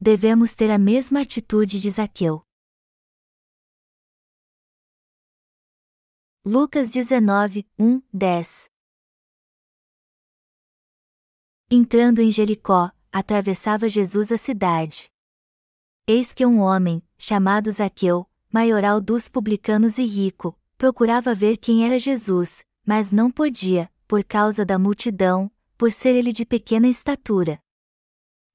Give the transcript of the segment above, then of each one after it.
devemos ter a mesma atitude de Zaqueu. Lucas 19, 1, 10 Entrando em Jericó, atravessava Jesus a cidade. Eis que um homem, chamado Zaqueu, maioral dos publicanos e rico, procurava ver quem era Jesus, mas não podia, por causa da multidão, por ser ele de pequena estatura.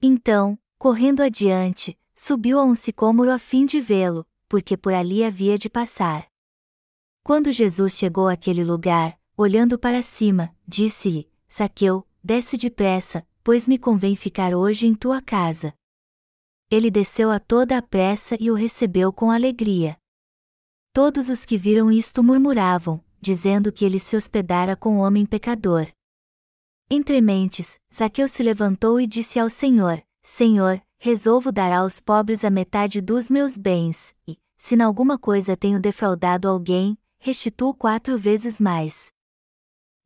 Então, correndo adiante, subiu a um sicômoro a fim de vê-lo, porque por ali havia de passar. Quando Jesus chegou àquele lugar, olhando para cima, disse-lhe: Zaqueu, desce depressa, pois me convém ficar hoje em tua casa. Ele desceu a toda a pressa e o recebeu com alegria. Todos os que viram isto murmuravam, dizendo que ele se hospedara com o homem pecador. Entre mentes, Zaqueu se levantou e disse ao Senhor: Senhor, resolvo dar aos pobres a metade dos meus bens, e, se em alguma coisa tenho defraudado alguém, restituo quatro vezes mais.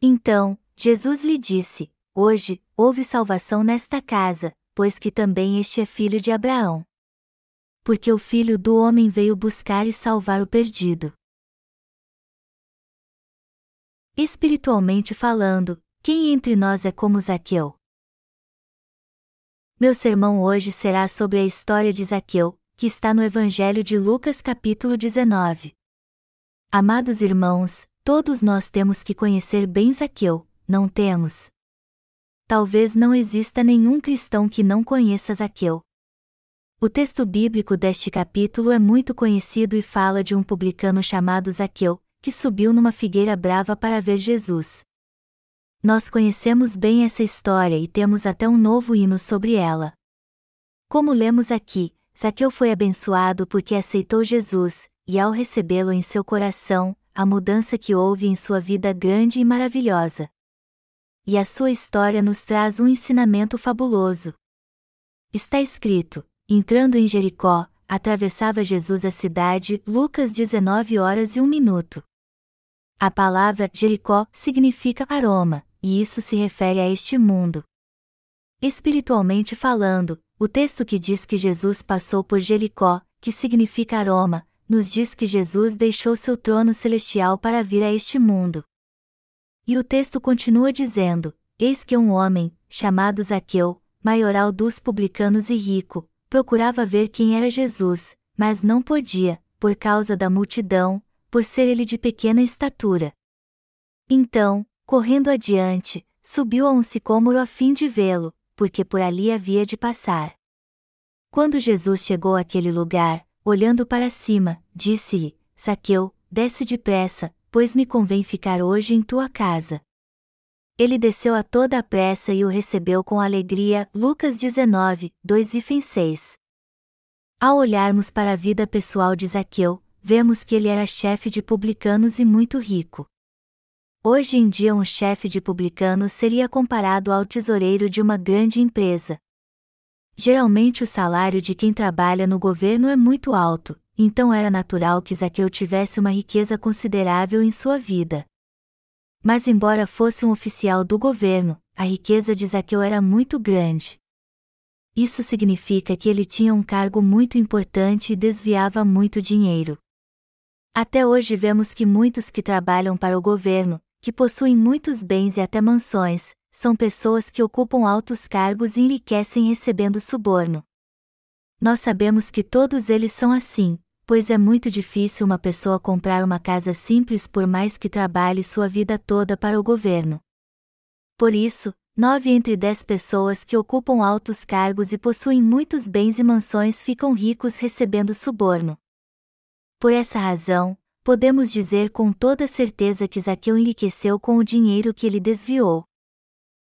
Então, Jesus lhe disse: Hoje, houve salvação nesta casa, pois que também este é filho de Abraão. Porque o filho do homem veio buscar e salvar o perdido. Espiritualmente falando, quem entre nós é como Zaqueu? Meu sermão hoje será sobre a história de Zaqueu, que está no Evangelho de Lucas capítulo 19. Amados irmãos, todos nós temos que conhecer bem Zaqueu, não temos? talvez não exista nenhum cristão que não conheça Zaqueu. O texto bíblico deste capítulo é muito conhecido e fala de um publicano chamado Zaqueu, que subiu numa figueira brava para ver Jesus. Nós conhecemos bem essa história e temos até um novo hino sobre ela. Como lemos aqui, Zaqueu foi abençoado porque aceitou Jesus, e ao recebê-lo em seu coração, a mudança que houve em sua vida grande e maravilhosa e a sua história nos traz um ensinamento fabuloso. Está escrito: entrando em Jericó, atravessava Jesus a cidade, Lucas 19 horas e 1 minuto. A palavra Jericó significa aroma, e isso se refere a este mundo. Espiritualmente falando, o texto que diz que Jesus passou por Jericó, que significa aroma, nos diz que Jesus deixou seu trono celestial para vir a este mundo. E o texto continua dizendo: Eis que um homem, chamado Zaqueu, maioral dos publicanos e rico, procurava ver quem era Jesus, mas não podia, por causa da multidão, por ser ele de pequena estatura. Então, correndo adiante, subiu a um sicômoro a fim de vê-lo, porque por ali havia de passar. Quando Jesus chegou àquele lugar, olhando para cima, disse-lhe: Zaqueu, desce depressa, pois me convém ficar hoje em tua casa. Ele desceu a toda a pressa e o recebeu com alegria. Lucas 19, 2 e 6. Ao olharmos para a vida pessoal de Zaqueu, vemos que ele era chefe de publicanos e muito rico. Hoje em dia, um chefe de publicanos seria comparado ao tesoureiro de uma grande empresa. Geralmente, o salário de quem trabalha no governo é muito alto, então era natural que Zaqueu tivesse uma riqueza considerável em sua vida. Mas, embora fosse um oficial do governo, a riqueza de Zaqueu era muito grande. Isso significa que ele tinha um cargo muito importante e desviava muito dinheiro. Até hoje vemos que muitos que trabalham para o governo, que possuem muitos bens e até mansões, são pessoas que ocupam altos cargos e enriquecem recebendo suborno. Nós sabemos que todos eles são assim, pois é muito difícil uma pessoa comprar uma casa simples por mais que trabalhe sua vida toda para o governo. Por isso, nove entre dez pessoas que ocupam altos cargos e possuem muitos bens e mansões ficam ricos recebendo suborno. Por essa razão, podemos dizer com toda certeza que Zaqueu enriqueceu com o dinheiro que ele desviou.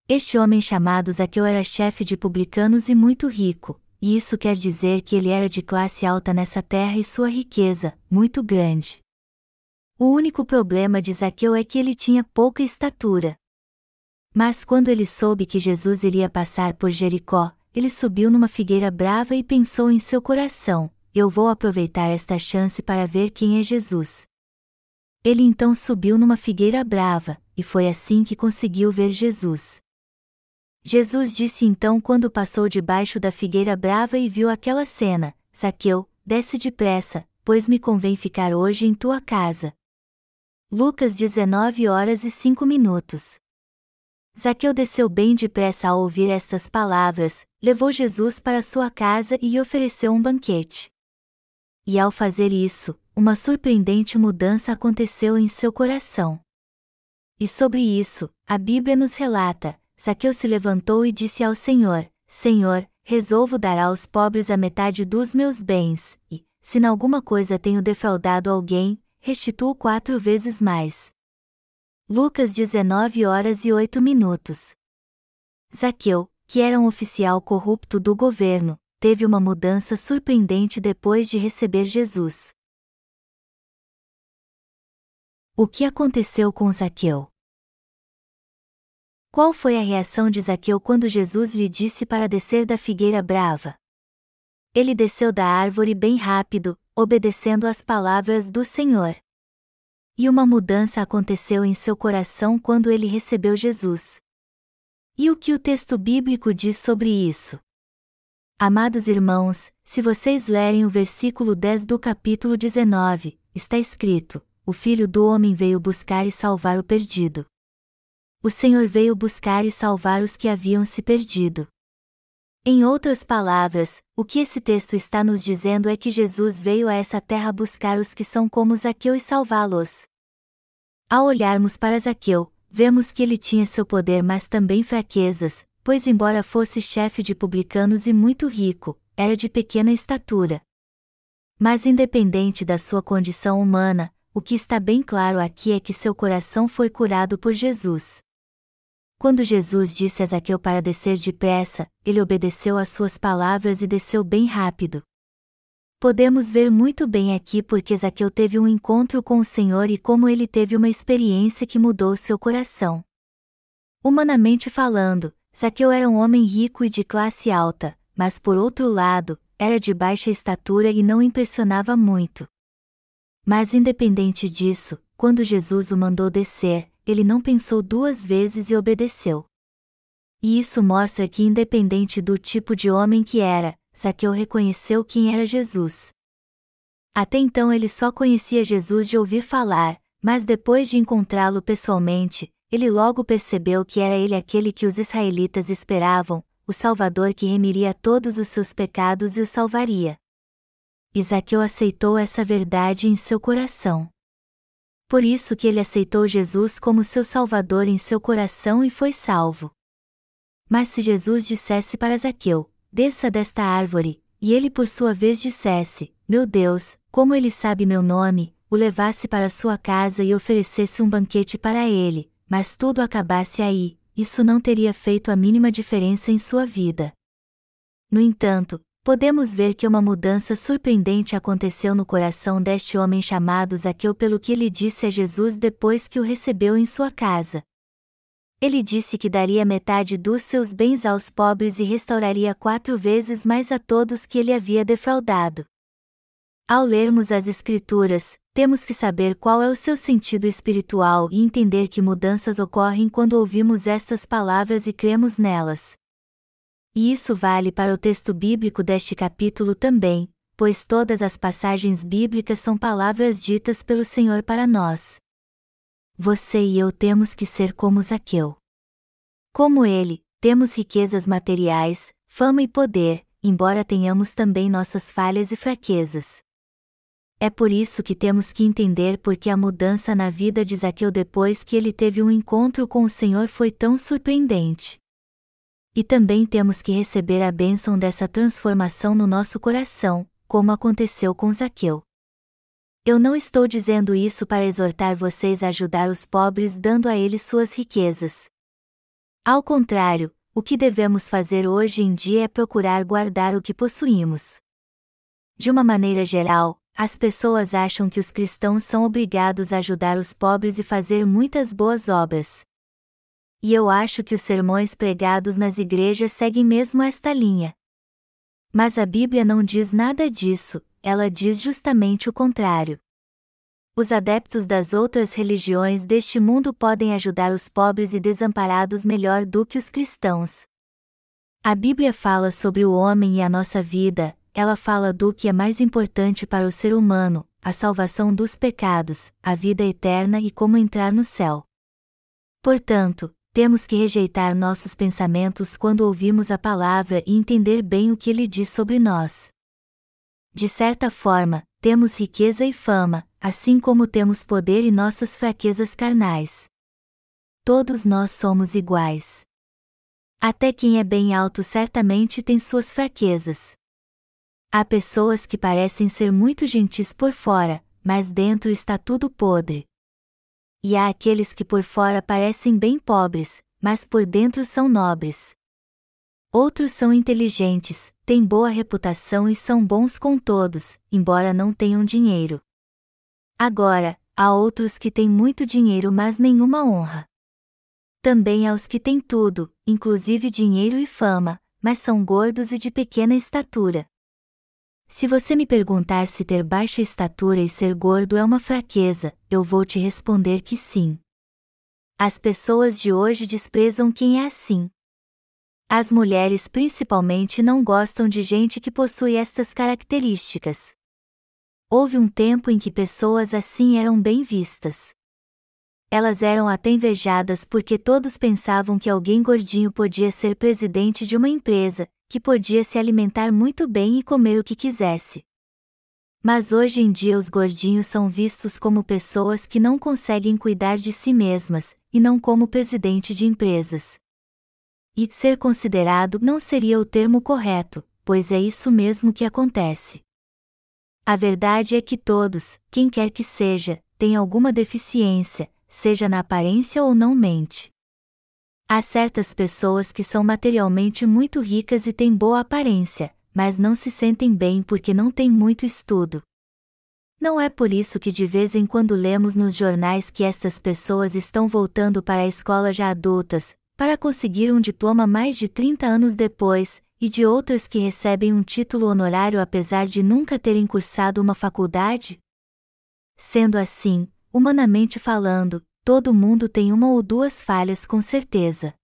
Este homem chamado Zaqueu era chefe de publicanos e muito rico, e isso quer dizer que ele era de classe alta nessa terra e sua riqueza, muito grande. O único problema de Zaqueu é que ele tinha pouca estatura. Mas quando ele soube que Jesus iria passar por Jericó, ele subiu numa figueira brava e pensou em seu coração: Eu vou aproveitar esta chance para ver quem é Jesus. Ele então subiu numa figueira brava, e foi assim que conseguiu ver Jesus. Jesus disse então quando passou debaixo da figueira brava e viu aquela cena: Zaqueu, desce depressa, pois me convém ficar hoje em tua casa. Lucas 19 horas e 5 minutos. Zaqueu desceu bem depressa ao ouvir estas palavras, levou Jesus para sua casa e ofereceu um banquete. E ao fazer isso, uma surpreendente mudança aconteceu em seu coração. E sobre isso, a Bíblia nos relata: Zaqueu se levantou e disse ao Senhor: Senhor, resolvo dar aos pobres a metade dos meus bens, e, se em alguma coisa tenho defraudado alguém, restituo quatro vezes mais. Lucas 19 horas e 8 minutos. Zaqueu, que era um oficial corrupto do governo, teve uma mudança surpreendente depois de receber Jesus. O que aconteceu com Zaqueu? Qual foi a reação de Zaqueu quando Jesus lhe disse para descer da figueira brava? Ele desceu da árvore bem rápido, obedecendo às palavras do Senhor. E uma mudança aconteceu em seu coração quando ele recebeu Jesus. E o que o texto bíblico diz sobre isso? Amados irmãos, se vocês lerem o versículo 10 do capítulo 19, está escrito: O Filho do Homem veio buscar e salvar o perdido. O Senhor veio buscar e salvar os que haviam se perdido. Em outras palavras, o que esse texto está nos dizendo é que Jesus veio a essa terra buscar os que são como Zaqueu e salvá-los. Ao olharmos para Zaqueu, vemos que ele tinha seu poder mas também fraquezas, pois, embora fosse chefe de publicanos e muito rico, era de pequena estatura. Mas, independente da sua condição humana, o que está bem claro aqui é que seu coração foi curado por Jesus. Quando Jesus disse a Zaqueu para descer depressa, ele obedeceu às suas palavras e desceu bem rápido. Podemos ver muito bem aqui porque Zaqueu teve um encontro com o Senhor e como ele teve uma experiência que mudou seu coração. Humanamente falando, Zaqueu era um homem rico e de classe alta, mas por outro lado, era de baixa estatura e não impressionava muito. Mas independente disso, quando Jesus o mandou descer, ele não pensou duas vezes e obedeceu. E isso mostra que, independente do tipo de homem que era, Zaqueu reconheceu quem era Jesus. Até então ele só conhecia Jesus de ouvir falar, mas depois de encontrá-lo pessoalmente, ele logo percebeu que era ele aquele que os israelitas esperavam, o Salvador que remiria todos os seus pecados e o salvaria. Isaqueu aceitou essa verdade em seu coração. Por isso que ele aceitou Jesus como seu Salvador em seu coração e foi salvo. Mas se Jesus dissesse para Zaqueu, desça desta árvore, e ele por sua vez dissesse: Meu Deus, como ele sabe meu nome, o levasse para sua casa e oferecesse um banquete para ele, mas tudo acabasse aí, isso não teria feito a mínima diferença em sua vida. No entanto, podemos ver que uma mudança surpreendente aconteceu no coração deste homem chamado Zaqueu pelo que ele disse a Jesus depois que o recebeu em sua casa. Ele disse que daria metade dos seus bens aos pobres e restauraria quatro vezes mais a todos que ele havia defraudado. Ao lermos as Escrituras, temos que saber qual é o seu sentido espiritual e entender que mudanças ocorrem quando ouvimos estas palavras e cremos nelas. E isso vale para o texto bíblico deste capítulo também, pois todas as passagens bíblicas são palavras ditas pelo Senhor para nós. Você e eu temos que ser como Zaqueu. Como ele, temos riquezas materiais, fama e poder, embora tenhamos também nossas falhas e fraquezas. É por isso que temos que entender por que a mudança na vida de Zaqueu depois que ele teve um encontro com o Senhor foi tão surpreendente. E também temos que receber a bênção dessa transformação no nosso coração, como aconteceu com Zaqueu. Eu não estou dizendo isso para exortar vocês a ajudar os pobres dando a eles suas riquezas. Ao contrário, o que devemos fazer hoje em dia é procurar guardar o que possuímos. De uma maneira geral, as pessoas acham que os cristãos são obrigados a ajudar os pobres e fazer muitas boas obras. E eu acho que os sermões pregados nas igrejas seguem mesmo esta linha. Mas a Bíblia não diz nada disso, ela diz justamente o contrário. Os adeptos das outras religiões deste mundo podem ajudar os pobres e desamparados melhor do que os cristãos. A Bíblia fala sobre o homem e a nossa vida, ela fala do que é mais importante para o ser humano, a salvação dos pecados, a vida eterna e como entrar no céu. Portanto, temos que rejeitar nossos pensamentos quando ouvimos a palavra e entender bem o que ele diz sobre nós. De certa forma, temos riqueza e fama, assim como temos poder e nossas fraquezas carnais. Todos nós somos iguais. Até quem é bem alto certamente tem suas fraquezas. Há pessoas que parecem ser muito gentis por fora, mas dentro está tudo podre. E há aqueles que por fora parecem bem pobres, mas por dentro são nobres. Outros são inteligentes, têm boa reputação e são bons com todos, embora não tenham dinheiro. Agora, há outros que têm muito dinheiro mas nenhuma honra. Também há os que têm tudo, inclusive dinheiro e fama, mas são gordos e de pequena estatura. Se você me perguntar se ter baixa estatura e ser gordo é uma fraqueza, eu vou te responder que sim. As pessoas de hoje desprezam quem é assim. As mulheres principalmente não gostam de gente que possui estas características. Houve um tempo em que pessoas assim eram bem vistas. Elas eram até invejadas porque todos pensavam que alguém gordinho podia ser presidente de uma empresa, que podia se alimentar muito bem e comer o que quisesse. Mas hoje em dia os gordinhos são vistos como pessoas que não conseguem cuidar de si mesmas, e não como presidente de empresas. E ser considerado não seria o termo correto, pois é isso mesmo que acontece. A verdade é que todos, quem quer que seja, têm alguma deficiência, seja na aparência ou não mente. Há certas pessoas que são materialmente muito ricas e têm boa aparência, mas não se sentem bem porque não têm muito estudo. Não é por isso que de vez em quando lemos nos jornais que estas pessoas estão voltando para a escola já adultas, para conseguir um diploma mais de 30 anos depois, e de outras que recebem um título honorário apesar de nunca terem cursado uma faculdade? Sendo assim, humanamente falando, todo mundo tem uma ou duas falhas com certeza.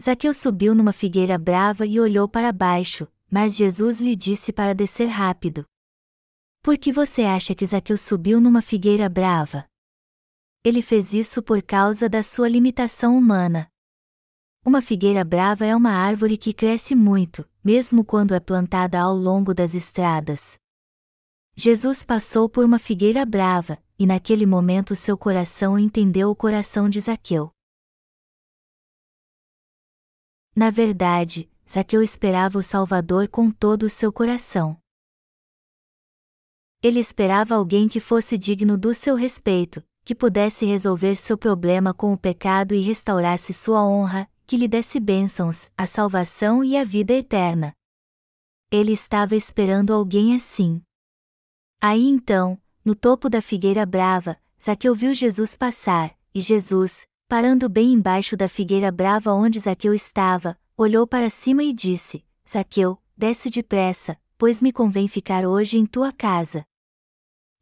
Zaqueu subiu numa figueira brava e olhou para baixo, mas Jesus lhe disse para descer rápido. Por que você acha que Zaqueu subiu numa figueira brava? Ele fez isso por causa da sua limitação humana. Uma figueira brava é uma árvore que cresce muito, mesmo quando é plantada ao longo das estradas. Jesus passou por uma figueira brava, e naquele momento seu coração entendeu o coração de Zaqueu. Na verdade, Zaqueu esperava o Salvador com todo o seu coração. Ele esperava alguém que fosse digno do seu respeito, que pudesse resolver seu problema com o pecado e restaurasse sua honra, que lhe desse bênçãos, a salvação e a vida eterna. Ele estava esperando alguém assim. Aí então, no topo da figueira brava, Zaqueu viu Jesus passar, e Jesus, parando bem embaixo da figueira brava onde Zaqueu estava, olhou para cima e disse: Zaqueu, desce depressa, pois me convém ficar hoje em tua casa.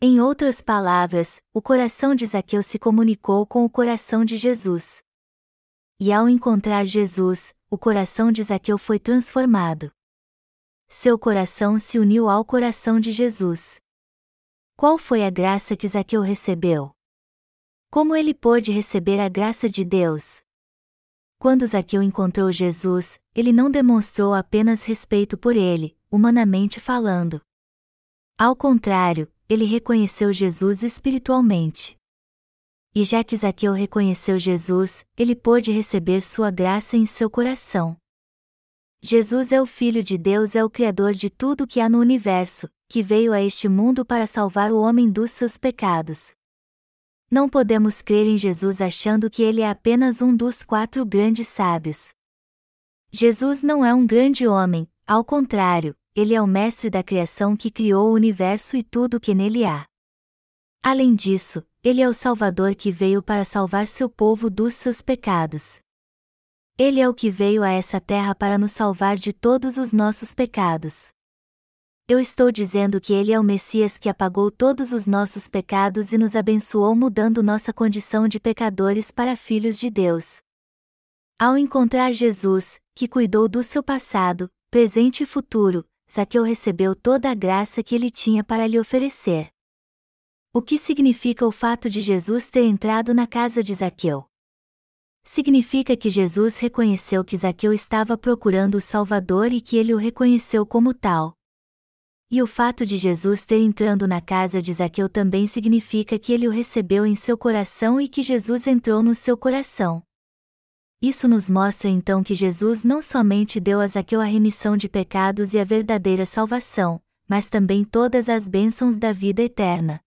Em outras palavras, o coração de Zaqueu se comunicou com o coração de Jesus. E ao encontrar Jesus, o coração de Zaqueu foi transformado. Seu coração se uniu ao coração de Jesus. Qual foi a graça que Zaqueu recebeu? Como ele pôde receber a graça de Deus? Quando Zaqueu encontrou Jesus, ele não demonstrou apenas respeito por ele, humanamente falando. Ao contrário, ele reconheceu Jesus espiritualmente. E já que Zaqueu reconheceu Jesus, ele pôde receber sua graça em seu coração. Jesus é o Filho de Deus, é o Criador de tudo que há no universo, que veio a este mundo para salvar o homem dos seus pecados. Não podemos crer em Jesus achando que ele é apenas um dos quatro grandes sábios. Jesus não é um grande homem, ao contrário, ele é o mestre da criação que criou o universo e tudo o que nele há. Além disso, ele é o Salvador que veio para salvar seu povo dos seus pecados. Ele é o que veio a essa terra para nos salvar de todos os nossos pecados. Eu estou dizendo que Ele é o Messias que apagou todos os nossos pecados e nos abençoou mudando nossa condição de pecadores para filhos de Deus. Ao encontrar Jesus, que cuidou do seu passado, presente e futuro, Zaqueu recebeu toda a graça que ele tinha para lhe oferecer. O que significa o fato de Jesus ter entrado na casa de Zaqueu? Significa que Jesus reconheceu que Zaqueu estava procurando o Salvador e que ele o reconheceu como tal. E o fato de Jesus ter entrando na casa de Zaqueu também significa que ele o recebeu em seu coração e que Jesus entrou no seu coração. Isso nos mostra então que Jesus não somente deu a Zaqueu a remissão de pecados e a verdadeira salvação, mas também todas as bênçãos da vida eterna.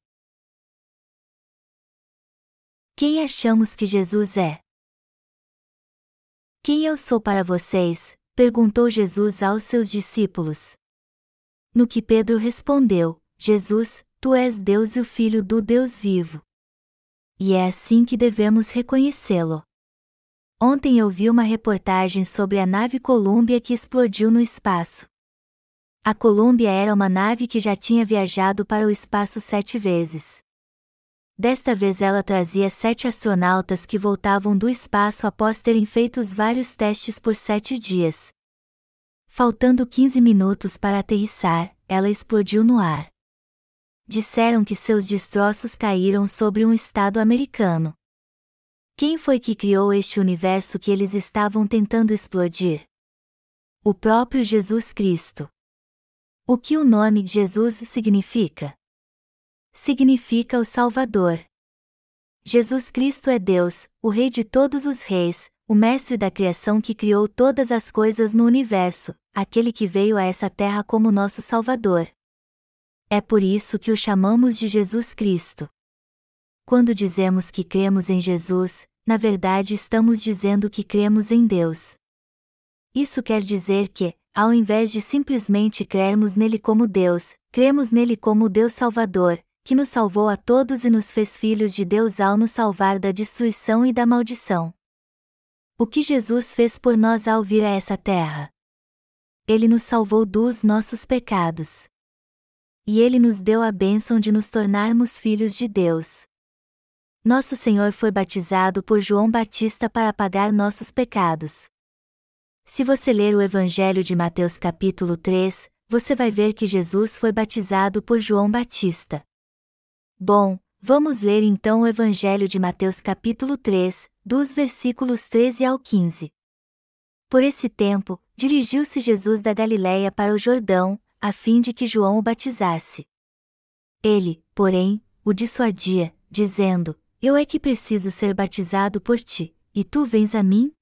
Quem achamos que Jesus é? Quem eu sou para vocês? perguntou Jesus aos seus discípulos. No que Pedro respondeu: Jesus, tu és Deus e o Filho do Deus vivo. E é assim que devemos reconhecê-lo. Ontem eu vi uma reportagem sobre a nave Columbia que explodiu no espaço. A Columbia era uma nave que já tinha viajado para o espaço sete vezes. Desta vez ela trazia sete astronautas que voltavam do espaço após terem feito vários testes por sete dias. Faltando 15 minutos para aterrissar, ela explodiu no ar. Disseram que seus destroços caíram sobre um estado americano. Quem foi que criou este universo que eles estavam tentando explodir? O próprio Jesus Cristo. O que o nome Jesus significa? Significa o Salvador. Jesus Cristo é Deus, o Rei de todos os reis, o Mestre da criação que criou todas as coisas no universo, aquele que veio a essa terra como nosso Salvador. É por isso que o chamamos de Jesus Cristo. Quando dizemos que cremos em Jesus, na verdade estamos dizendo que cremos em Deus. Isso quer dizer que, ao invés de simplesmente crermos nele como Deus, cremos nele como Deus Salvador, que nos salvou a todos e nos fez filhos de Deus ao nos salvar da destruição e da maldição. O que Jesus fez por nós ao vir a essa terra? Ele nos salvou dos nossos pecados. E ele nos deu a bênção de nos tornarmos filhos de Deus. Nosso Senhor foi batizado por João Batista para pagar nossos pecados. Se você ler o Evangelho de Mateus capítulo 3, você vai ver que Jesus foi batizado por João Batista. Bom, vamos ler então o Evangelho de Mateus capítulo 3, dos versículos 13 ao 15. Por esse tempo, dirigiu-se Jesus da Galiléia para o Jordão, a fim de que João o batizasse. Ele, porém, o dissuadia, dizendo: eu é que preciso ser batizado por ti, e tu vens a mim?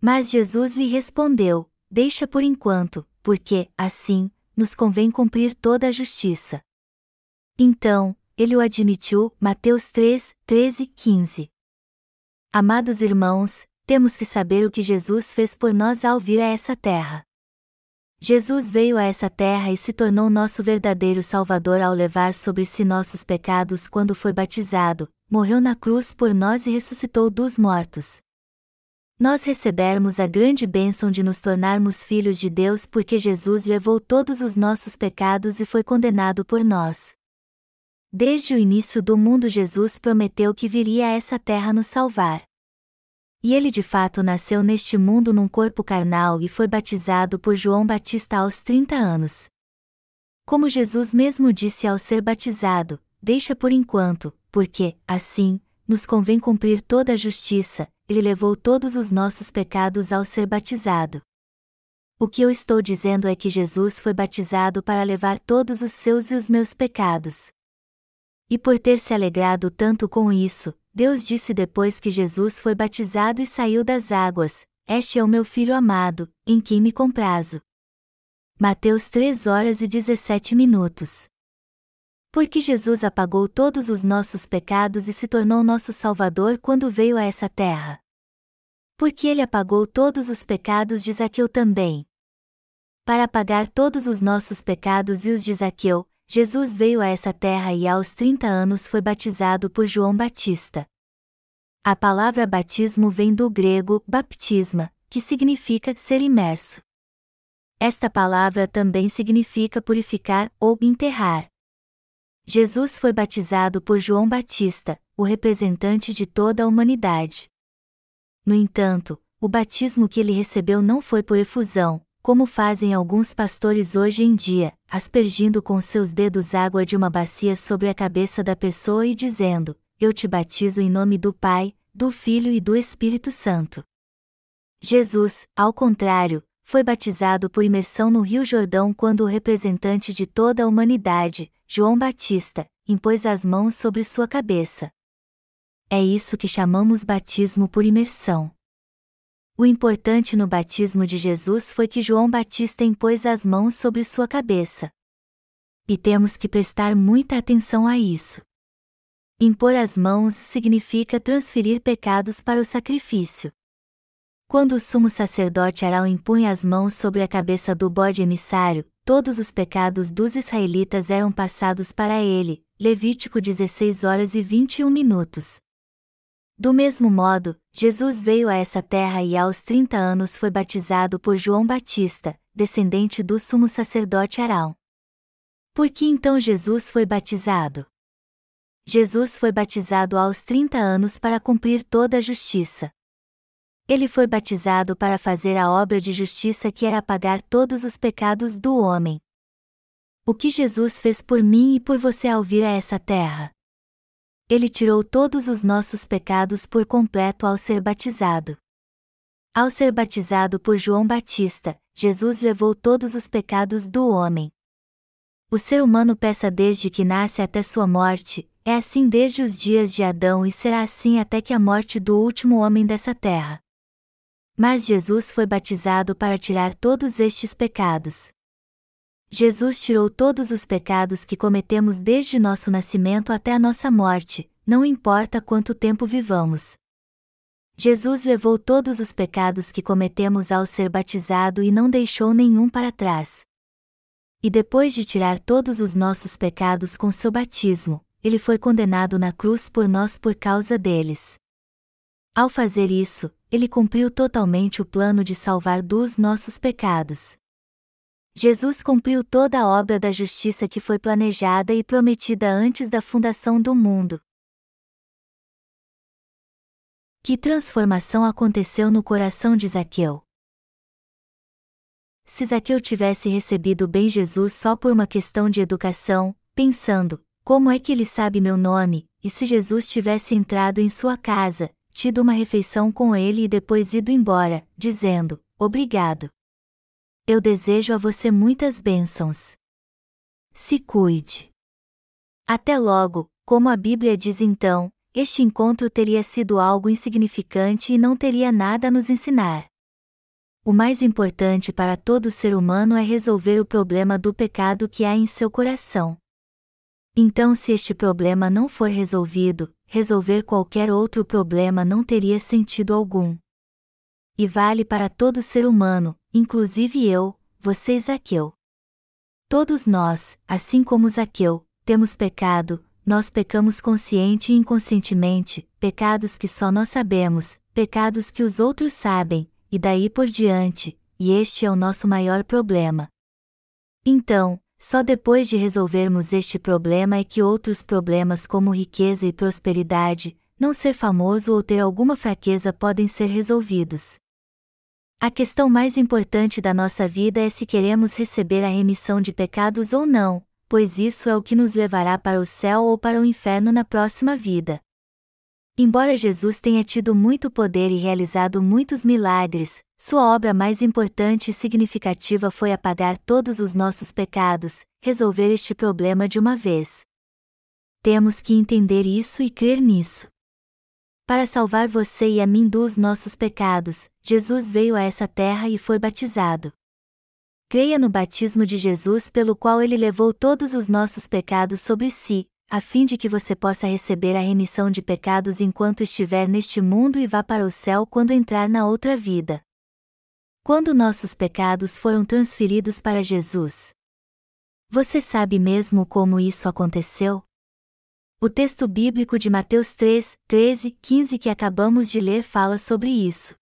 Mas Jesus lhe respondeu: Deixa por enquanto, porque, assim, nos convém cumprir toda a justiça. Então, ele o admitiu, Mateus 3, 13, 15. Amados irmãos, temos que saber o que Jesus fez por nós ao vir a essa terra. Jesus veio a essa terra e se tornou nosso verdadeiro Salvador ao levar sobre si nossos pecados quando foi batizado, morreu na cruz por nós e ressuscitou dos mortos. Nós recebermos a grande bênção de nos tornarmos filhos de Deus porque Jesus levou todos os nossos pecados e foi condenado por nós. Desde o início do mundo, Jesus prometeu que viria a essa terra nos salvar. E ele de fato nasceu neste mundo num corpo carnal e foi batizado por João Batista aos 30 anos. Como Jesus mesmo disse ao ser batizado, deixa por enquanto, porque, assim, nos convém cumprir toda a justiça, ele levou todos os nossos pecados ao ser batizado. O que eu estou dizendo é que Jesus foi batizado para levar todos os seus e os meus pecados. E por ter se alegrado tanto com isso, Deus disse depois que Jesus foi batizado e saiu das águas: Este é o meu filho amado, em quem me comprazo. Mateus 3 horas e 17 minutos. Porque Jesus apagou todos os nossos pecados e se tornou nosso Salvador quando veio a essa terra. Porque ele apagou todos os pecados de Zaqueu também. Para apagar todos os nossos pecados e os de Zaqueu, Jesus veio a essa terra e aos 30 anos foi batizado por João Batista. A palavra batismo vem do grego baptisma, que significa ser imerso. Esta palavra também significa purificar ou enterrar. Jesus foi batizado por João Batista, o representante de toda a humanidade. No entanto, o batismo que ele recebeu não foi por efusão, como fazem alguns pastores hoje em dia, aspergindo com seus dedos água de uma bacia sobre a cabeça da pessoa e dizendo: Eu te batizo em nome do Pai, do Filho e do Espírito Santo. Jesus, ao contrário, foi batizado por imersão no Rio Jordão quando o representante de toda a humanidade, João Batista, impôs as mãos sobre sua cabeça. É isso que chamamos batismo por imersão. O importante no batismo de Jesus foi que João Batista impôs as mãos sobre sua cabeça. E temos que prestar muita atenção a isso. Impor as mãos significa transferir pecados para o sacrifício. Quando o sumo sacerdote Arão impunha as mãos sobre a cabeça do bode emissário, todos os pecados dos israelitas eram passados para ele. Levítico 16 horas e 21 minutos. Do mesmo modo, Jesus veio a essa terra e aos 30 anos foi batizado por João Batista, descendente do sumo sacerdote Arão. Por que então Jesus foi batizado? Jesus foi batizado aos 30 anos para cumprir toda a justiça. Ele foi batizado para fazer a obra de justiça que era apagar todos os pecados do homem. O que Jesus fez por mim e por você ao vir a essa terra? Ele tirou todos os nossos pecados por completo ao ser batizado. Ao ser batizado por João Batista, Jesus levou todos os pecados do homem. O ser humano peça desde que nasce até sua morte, é assim desde os dias de Adão e será assim até que a morte do último homem dessa terra. Mas Jesus foi batizado para tirar todos estes pecados. Jesus tirou todos os pecados que cometemos desde nosso nascimento até a nossa morte, não importa quanto tempo vivamos. Jesus levou todos os pecados que cometemos ao ser batizado e não deixou nenhum para trás. E depois de tirar todos os nossos pecados com seu batismo, ele foi condenado na cruz por nós por causa deles. Ao fazer isso, ele cumpriu totalmente o plano de salvar dos nossos pecados. Jesus cumpriu toda a obra da justiça que foi planejada e prometida antes da fundação do mundo. Que transformação aconteceu no coração de Zaqueu? Se Zaqueu tivesse recebido bem Jesus só por uma questão de educação, pensando, como é que ele sabe meu nome, e se Jesus tivesse entrado em sua casa, tido uma refeição com ele e depois ido embora, dizendo: Obrigado. Eu desejo a você muitas bênçãos. Se cuide. Até logo, como a Bíblia diz então, este encontro teria sido algo insignificante e não teria nada a nos ensinar. O mais importante para todo ser humano é resolver o problema do pecado que há em seu coração. Então, se este problema não for resolvido, resolver qualquer outro problema não teria sentido algum. E vale para todo ser humano, inclusive eu, você e Zaqueu. Todos nós, assim como Zaqueu, temos pecado, nós pecamos consciente e inconscientemente, pecados que só nós sabemos, pecados que os outros sabem, e daí por diante, e este é o nosso maior problema. Então, só depois de resolvermos este problema é que outros problemas como riqueza e prosperidade, não ser famoso ou ter alguma fraqueza podem ser resolvidos. A questão mais importante da nossa vida é se queremos receber a remissão de pecados ou não, pois isso é o que nos levará para o céu ou para o inferno na próxima vida. Embora Jesus tenha tido muito poder e realizado muitos milagres, sua obra mais importante e significativa foi apagar todos os nossos pecados, resolver este problema de uma vez. Temos que entender isso e crer nisso. Para salvar você e a mim dos nossos pecados, Jesus veio a essa terra e foi batizado. Creia no batismo de Jesus pelo qual ele levou todos os nossos pecados sobre si, a fim de que você possa receber a remissão de pecados enquanto estiver neste mundo e vá para o céu quando entrar na outra vida. Quando nossos pecados foram transferidos para Jesus. Você sabe mesmo como isso aconteceu? O texto bíblico de Mateus 3, 13, 15 que acabamos de ler fala sobre isso.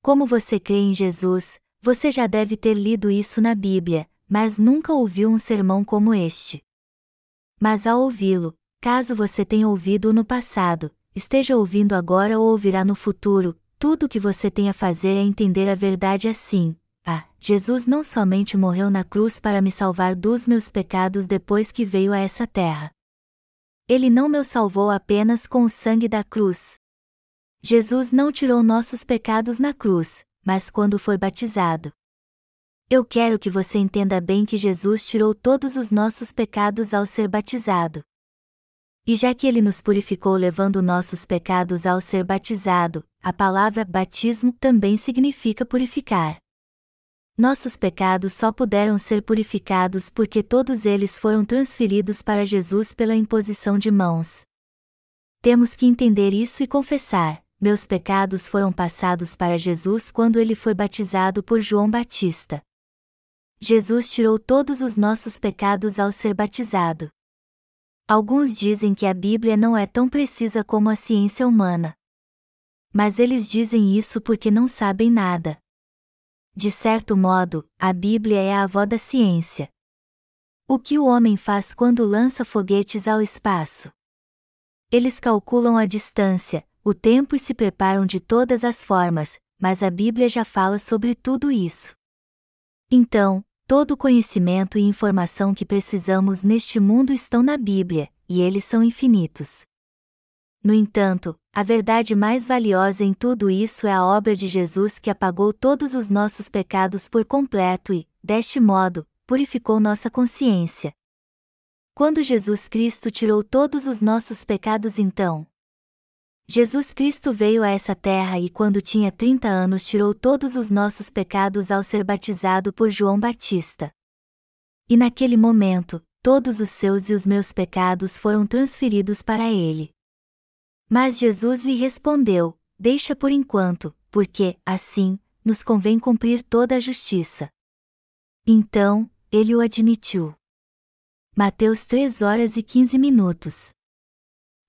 Como você crê em Jesus, você já deve ter lido isso na Bíblia, mas nunca ouviu um sermão como este. Mas ao ouvi-lo, caso você tenha ouvido no passado, esteja ouvindo agora ou ouvirá no futuro, tudo o que você tem a fazer é entender a verdade assim. Ah, Jesus não somente morreu na cruz para me salvar dos meus pecados depois que veio a essa terra. Ele não me salvou apenas com o sangue da cruz. Jesus não tirou nossos pecados na cruz, mas quando foi batizado. Eu quero que você entenda bem que Jesus tirou todos os nossos pecados ao ser batizado. E já que ele nos purificou levando nossos pecados ao ser batizado, a palavra batismo também significa purificar. Nossos pecados só puderam ser purificados porque todos eles foram transferidos para Jesus pela imposição de mãos. Temos que entender isso e confessar: meus pecados foram passados para Jesus quando ele foi batizado por João Batista. Jesus tirou todos os nossos pecados ao ser batizado. Alguns dizem que a Bíblia não é tão precisa como a ciência humana. Mas eles dizem isso porque não sabem nada. De certo modo, a Bíblia é a avó da ciência. O que o homem faz quando lança foguetes ao espaço? Eles calculam a distância, o tempo e se preparam de todas as formas, mas a Bíblia já fala sobre tudo isso. Então, Todo o conhecimento e informação que precisamos neste mundo estão na Bíblia, e eles são infinitos. No entanto, a verdade mais valiosa em tudo isso é a obra de Jesus que apagou todos os nossos pecados por completo e, deste modo, purificou nossa consciência. Quando Jesus Cristo tirou todos os nossos pecados, então, Jesus Cristo veio a essa terra e, quando tinha 30 anos, tirou todos os nossos pecados ao ser batizado por João Batista. E naquele momento, todos os seus e os meus pecados foram transferidos para ele. Mas Jesus lhe respondeu: Deixa por enquanto, porque, assim, nos convém cumprir toda a justiça. Então, ele o admitiu. Mateus 3 horas e 15 minutos.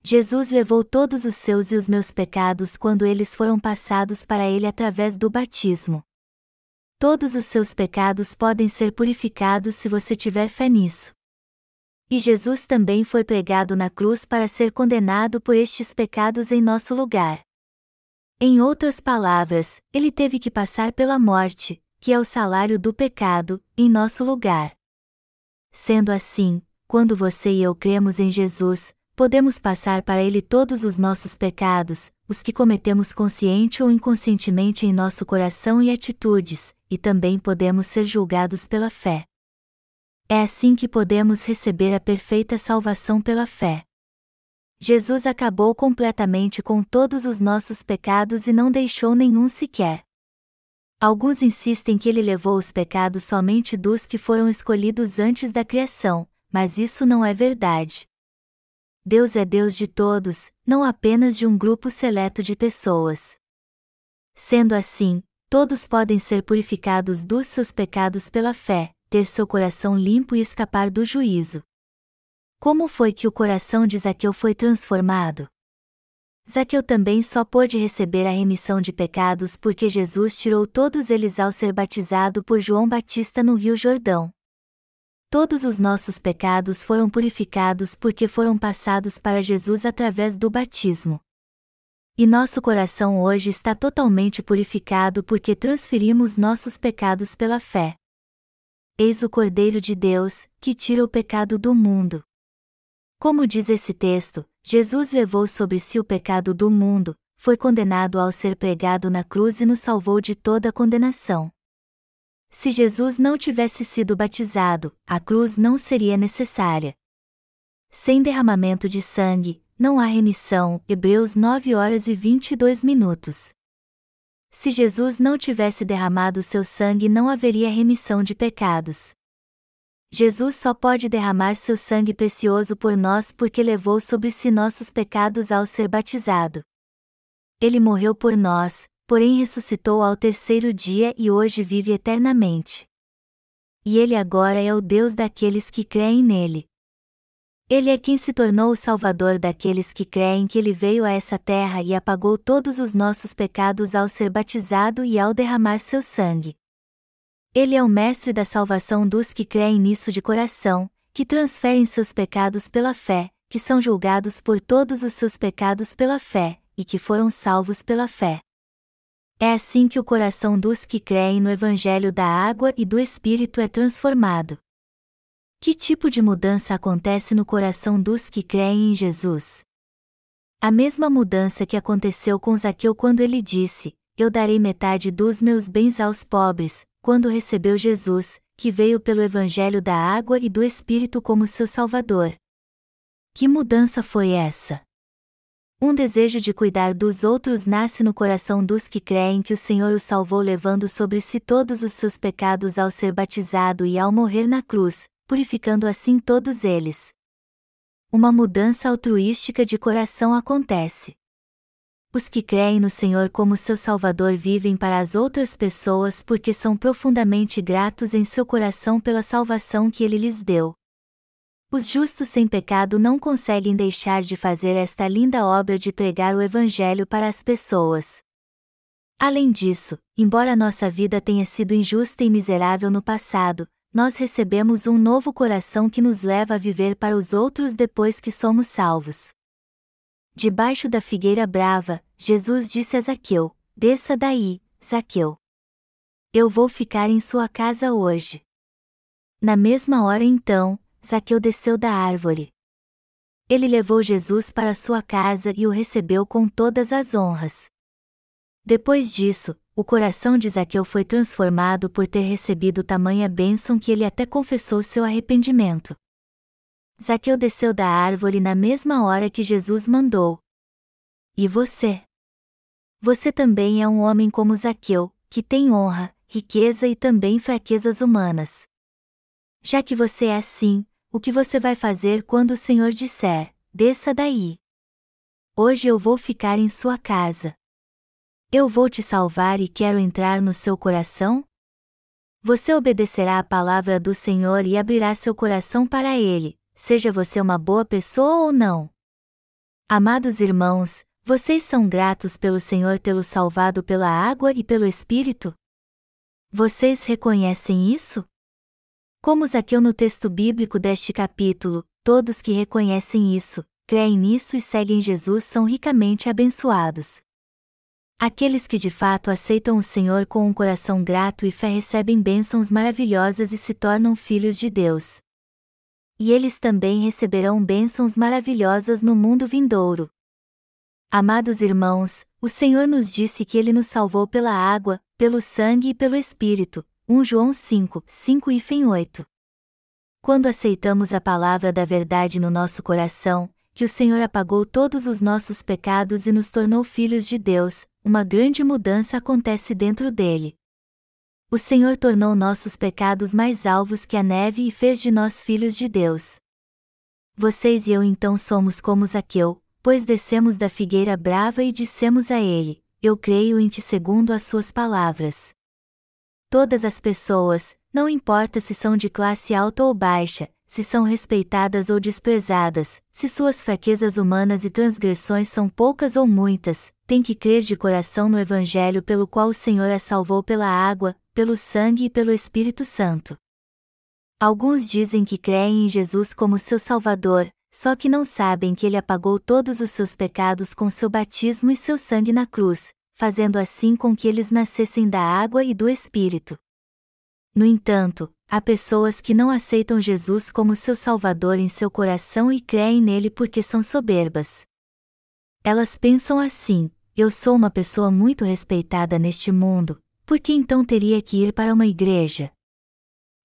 Jesus levou todos os seus e os meus pecados quando eles foram passados para ele através do batismo. Todos os seus pecados podem ser purificados se você tiver fé nisso. E Jesus também foi pregado na cruz para ser condenado por estes pecados em nosso lugar. Em outras palavras, ele teve que passar pela morte, que é o salário do pecado, em nosso lugar. Sendo assim, quando você e eu cremos em Jesus, podemos passar para Ele todos os nossos pecados, os que cometemos consciente ou inconscientemente em nosso coração e atitudes, e também podemos ser julgados pela fé. É assim que podemos receber a perfeita salvação pela fé. Jesus acabou completamente com todos os nossos pecados e não deixou nenhum sequer. Alguns insistem que ele levou os pecados somente dos que foram escolhidos antes da criação, mas isso não é verdade. Deus é Deus de todos, não apenas de um grupo seleto de pessoas. Sendo assim, todos podem ser purificados dos seus pecados pela fé, ter seu coração limpo e escapar do juízo. Como foi que o coração de Zaqueu foi transformado? Zaqueu também só pôde receber a remissão de pecados porque Jesus tirou todos eles ao ser batizado por João Batista no Rio Jordão. Todos os nossos pecados foram purificados porque foram passados para Jesus através do batismo. E nosso coração hoje está totalmente purificado porque transferimos nossos pecados pela fé. Eis o Cordeiro de Deus, que tira o pecado do mundo. Como diz esse texto, Jesus levou sobre si o pecado do mundo, foi condenado ao ser pregado na cruz e nos salvou de toda a condenação. Se Jesus não tivesse sido batizado, a cruz não seria necessária. Sem derramamento de sangue, não há remissão. Hebreus 9 horas e 22 minutos. Se Jesus não tivesse derramado seu sangue, não haveria remissão de pecados. Jesus só pode derramar seu sangue precioso por nós porque levou sobre si nossos pecados ao ser batizado. Ele morreu por nós, porém ressuscitou ao terceiro dia e hoje vive eternamente. E ele agora é o Deus daqueles que creem nele. Ele é quem se tornou o Salvador daqueles que creem que ele veio a essa terra e apagou todos os nossos pecados ao ser batizado e ao derramar seu sangue. Ele é o Mestre da salvação dos que creem nisso de coração, que transferem seus pecados pela fé, que são julgados por todos os seus pecados pela fé, e que foram salvos pela fé. É assim que o coração dos que creem no Evangelho da água e do Espírito é transformado. Que tipo de mudança acontece no coração dos que creem em Jesus? A mesma mudança que aconteceu com Zaqueu quando ele disse: Eu darei metade dos meus bens aos pobres, quando recebeu Jesus, que veio pelo Evangelho da água e do Espírito como seu Salvador. Que mudança foi essa? Um desejo de cuidar dos outros nasce no coração dos que creem que o Senhor o salvou levando sobre si todos os seus pecados ao ser batizado e ao morrer na cruz, purificando assim todos eles. Uma mudança altruística de coração acontece. Os que creem no Senhor como seu Salvador vivem para as outras pessoas porque são profundamente gratos em seu coração pela salvação que ele lhes deu. Os justos sem pecado não conseguem deixar de fazer esta linda obra de pregar o Evangelho para as pessoas. Além disso, embora nossa vida tenha sido injusta e miserável no passado, nós recebemos um novo coração que nos leva a viver para os outros depois que somos salvos. Debaixo da figueira brava, Jesus disse a Zaqueu: Desça daí, Zaqueu. Eu vou ficar em sua casa hoje. Na mesma hora então, Zaqueu desceu da árvore. Ele levou Jesus para sua casa e o recebeu com todas as honras. Depois disso, o coração de Zaqueu foi transformado por ter recebido tamanha bênção que ele até confessou seu arrependimento. Zaqueu desceu da árvore na mesma hora que Jesus mandou. E você? Você também é um homem como Zaqueu, que tem honra, riqueza e também fraquezas humanas. Já que você é assim, o que você vai fazer quando o Senhor disser: desça daí? Hoje eu vou ficar em sua casa. Eu vou te salvar e quero entrar no seu coração? Você obedecerá à palavra do Senhor e abrirá seu coração para Ele, seja você uma boa pessoa ou não. Amados irmãos, vocês são gratos pelo Senhor tê-los salvado pela água e pelo Espírito? Vocês reconhecem isso? Como Zaqueu no texto bíblico deste capítulo, todos que reconhecem isso, creem nisso e seguem Jesus são ricamente abençoados. Aqueles que de fato aceitam o Senhor com um coração grato e fé recebem bênçãos maravilhosas e se tornam filhos de Deus. E eles também receberão bênçãos maravilhosas no mundo vindouro. Amados irmãos, o Senhor nos disse que Ele nos salvou pela água, pelo sangue e pelo Espírito, 1 João 5, 5 e fim 8. Quando aceitamos a palavra da verdade no nosso coração, que o Senhor apagou todos os nossos pecados e nos tornou filhos de Deus, uma grande mudança acontece dentro dele. O Senhor tornou nossos pecados mais alvos que a neve e fez de nós filhos de Deus. Vocês e eu então somos como Zaqueu, pois descemos da figueira brava e dissemos a ele: Eu creio em ti segundo as suas palavras. Todas as pessoas, não importa se são de classe alta ou baixa, se são respeitadas ou desprezadas, se suas fraquezas humanas e transgressões são poucas ou muitas, têm que crer de coração no Evangelho pelo qual o Senhor a salvou pela água, pelo sangue e pelo Espírito Santo. Alguns dizem que creem em Jesus como seu Salvador, só que não sabem que ele apagou todos os seus pecados com seu batismo e seu sangue na cruz, fazendo assim com que eles nascessem da água e do Espírito. No entanto, há pessoas que não aceitam Jesus como seu Salvador em seu coração e creem nele porque são soberbas. Elas pensam assim: eu sou uma pessoa muito respeitada neste mundo, por que então teria que ir para uma igreja?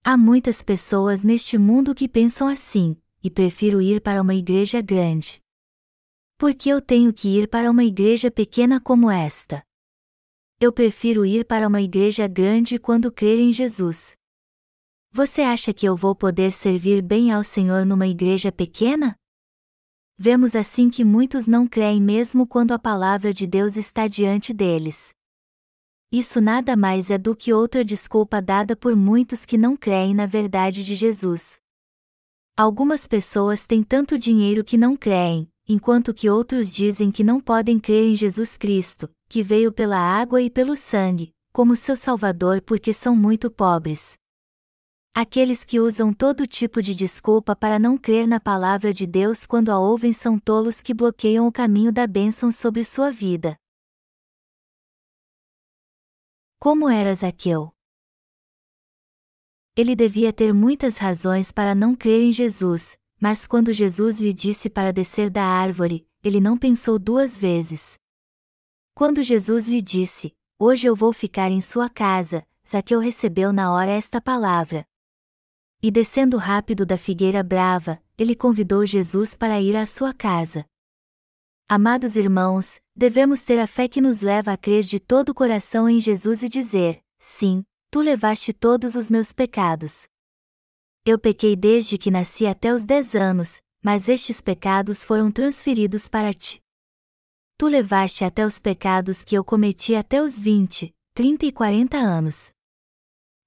Há muitas pessoas neste mundo que pensam assim, e prefiro ir para uma igreja grande. Por que eu tenho que ir para uma igreja pequena como esta? Eu prefiro ir para uma igreja grande quando crer em Jesus. Você acha que eu vou poder servir bem ao Senhor numa igreja pequena? Vemos assim que muitos não creem mesmo quando a palavra de Deus está diante deles. Isso nada mais é do que outra desculpa dada por muitos que não creem na verdade de Jesus. Algumas pessoas têm tanto dinheiro que não creem, enquanto que outros dizem que não podem crer em Jesus Cristo, que veio pela água e pelo sangue, como seu Salvador porque são muito pobres. Aqueles que usam todo tipo de desculpa para não crer na palavra de Deus quando a ouvem são tolos que bloqueiam o caminho da bênção sobre sua vida. Como era Zaqueu? Ele devia ter muitas razões para não crer em Jesus, mas quando Jesus lhe disse para descer da árvore, ele não pensou duas vezes. Quando Jesus lhe disse: Hoje eu vou ficar em sua casa, Zaqueu recebeu na hora esta palavra. E descendo rápido da figueira brava, ele convidou Jesus para ir à sua casa. Amados irmãos, devemos ter a fé que nos leva a crer de todo o coração em Jesus e dizer: Sim, tu levaste todos os meus pecados. Eu pequei desde que nasci até os dez anos, mas estes pecados foram transferidos para ti. Tu levaste até os pecados que eu cometi até os vinte, trinta e quarenta anos.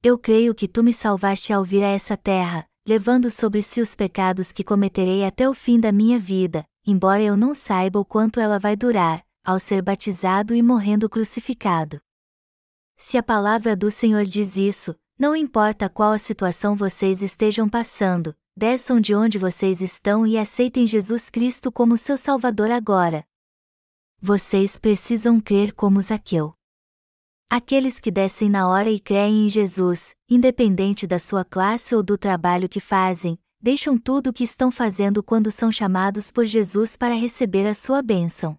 Eu creio que tu me salvaste ao vir a essa terra, levando sobre si os pecados que cometerei até o fim da minha vida, embora eu não saiba o quanto ela vai durar, ao ser batizado e morrendo crucificado. Se a palavra do Senhor diz isso, não importa qual a situação vocês estejam passando, desçam de onde vocês estão e aceitem Jesus Cristo como seu Salvador agora. Vocês precisam crer como Zaqueu. Aqueles que descem na hora e creem em Jesus, independente da sua classe ou do trabalho que fazem, deixam tudo o que estão fazendo quando são chamados por Jesus para receber a sua bênção.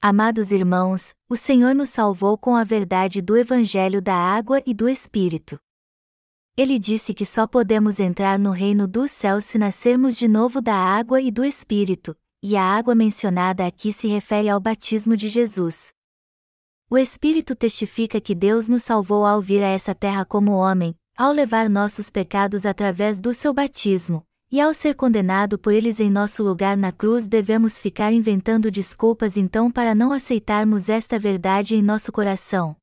Amados irmãos, o Senhor nos salvou com a verdade do Evangelho da água e do Espírito. Ele disse que só podemos entrar no reino dos céus se nascermos de novo da água e do Espírito, e a água mencionada aqui se refere ao batismo de Jesus. O Espírito testifica que Deus nos salvou ao vir a essa terra como homem, ao levar nossos pecados através do seu batismo, e ao ser condenado por eles em nosso lugar na cruz, devemos ficar inventando desculpas então para não aceitarmos esta verdade em nosso coração.